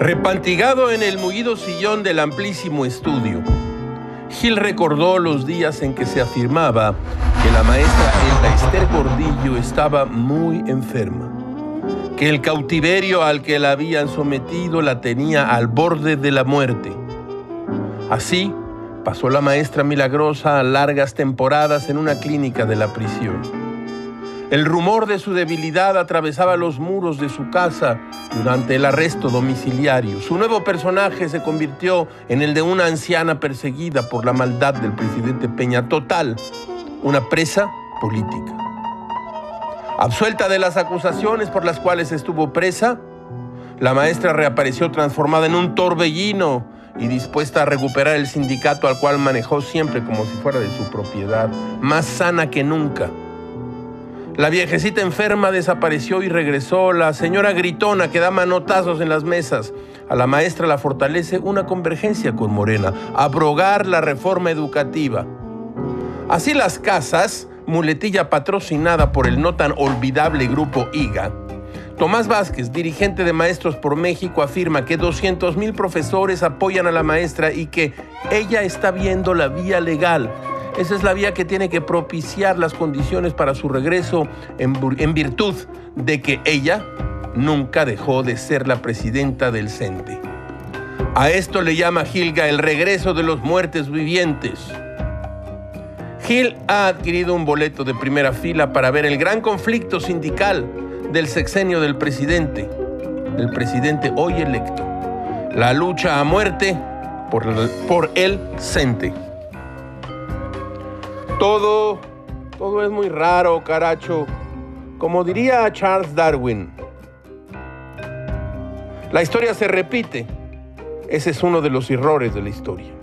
Repantigado en el mullido sillón del amplísimo estudio, Gil recordó los días en que se afirmaba que la maestra Elda Esther Gordillo estaba muy enferma, que el cautiverio al que la habían sometido la tenía al borde de la muerte. Así pasó la maestra milagrosa largas temporadas en una clínica de la prisión. El rumor de su debilidad atravesaba los muros de su casa durante el arresto domiciliario. Su nuevo personaje se convirtió en el de una anciana perseguida por la maldad del presidente Peña. Total, una presa política. Absuelta de las acusaciones por las cuales estuvo presa, la maestra reapareció transformada en un torbellino y dispuesta a recuperar el sindicato al cual manejó siempre como si fuera de su propiedad, más sana que nunca la viejecita enferma desapareció y regresó. La señora gritona que da manotazos en las mesas. A la maestra la fortalece una convergencia con Morena, abrogar la reforma educativa. Así las casas, muletilla patrocinada por el no tan olvidable grupo IGA, Tomás Vázquez, dirigente de Maestros por México, afirma que 200 mil profesores apoyan a la maestra y que ella está viendo la vía legal esa es la vía que tiene que propiciar las condiciones para su regreso en, virtud de que ella nunca dejó de ser la presidenta del CENTE. A esto le llama Gilga el regreso de los muertes vivientes. Gil ha adquirido un boleto de primera fila para ver el gran conflicto sindical del sexenio del presidente, el presidente hoy electo. La lucha a muerte por, por el CENTE. Todo, todo es muy raro, caracho. Como diría Charles Darwin, la historia se repite. Ese es uno de los errores de la historia.